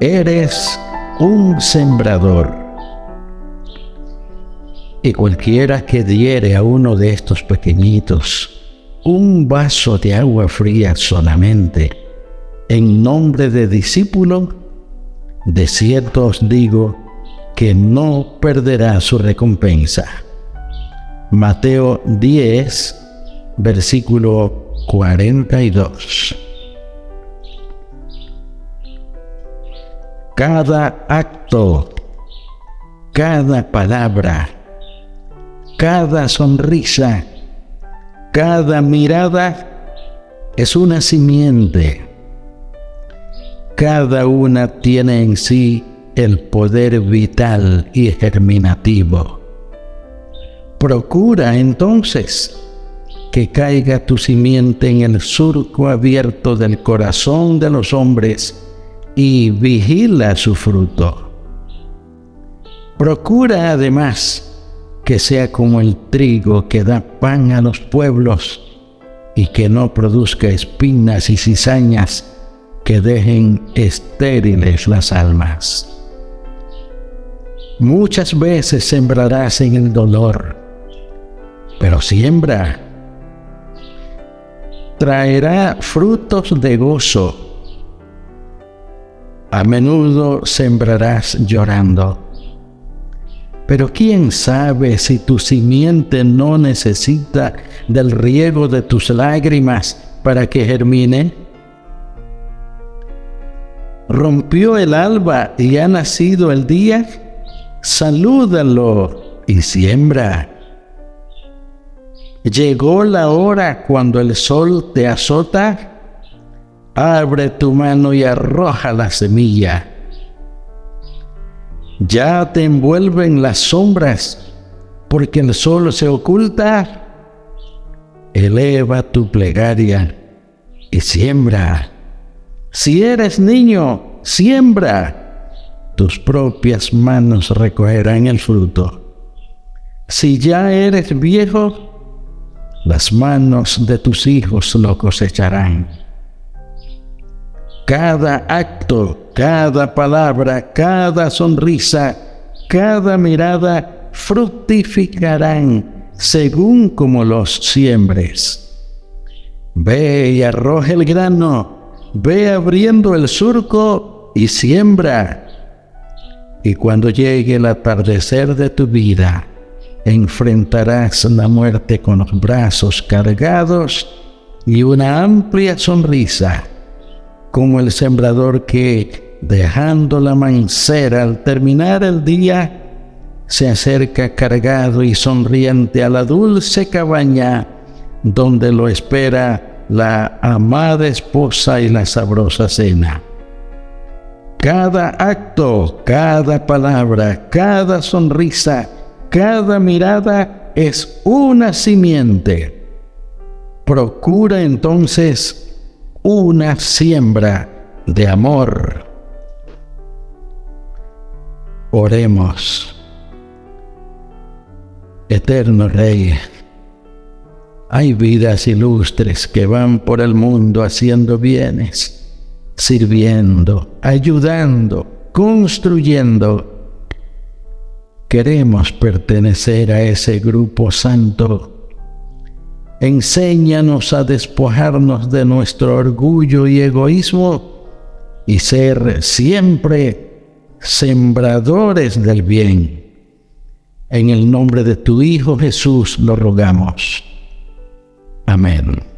Eres un sembrador. Y cualquiera que diere a uno de estos pequeñitos un vaso de agua fría solamente, en nombre de discípulo, de cierto os digo que no perderá su recompensa. Mateo 10, versículo 42. Cada acto, cada palabra, cada sonrisa, cada mirada es una simiente cada una tiene en sí el poder vital y germinativo. Procura entonces que caiga tu simiente en el surco abierto del corazón de los hombres y vigila su fruto. Procura además que sea como el trigo que da pan a los pueblos y que no produzca espinas y cizañas que dejen estériles las almas. Muchas veces sembrarás en el dolor, pero siembra. Traerá frutos de gozo. A menudo sembrarás llorando. Pero quién sabe si tu simiente no necesita del riego de tus lágrimas para que germine? rompió el alba y ha nacido el día, salúdalo y siembra. Llegó la hora cuando el sol te azota, abre tu mano y arroja la semilla. Ya te envuelven las sombras porque el sol se oculta. Eleva tu plegaria y siembra. Si eres niño, siembra. Tus propias manos recogerán el fruto. Si ya eres viejo, las manos de tus hijos lo cosecharán. Cada acto, cada palabra, cada sonrisa, cada mirada fructificarán según como los siembres. Ve y arroja el grano Ve abriendo el surco y siembra. Y cuando llegue el atardecer de tu vida, enfrentarás la muerte con los brazos cargados y una amplia sonrisa, como el sembrador que, dejando la mancera al terminar el día, se acerca cargado y sonriente a la dulce cabaña donde lo espera la amada esposa y la sabrosa cena. Cada acto, cada palabra, cada sonrisa, cada mirada es una simiente. Procura entonces una siembra de amor. Oremos. Eterno Rey, hay vidas ilustres que van por el mundo haciendo bienes, sirviendo, ayudando, construyendo. Queremos pertenecer a ese grupo santo. Enséñanos a despojarnos de nuestro orgullo y egoísmo y ser siempre sembradores del bien. En el nombre de tu Hijo Jesús lo rogamos. Amén.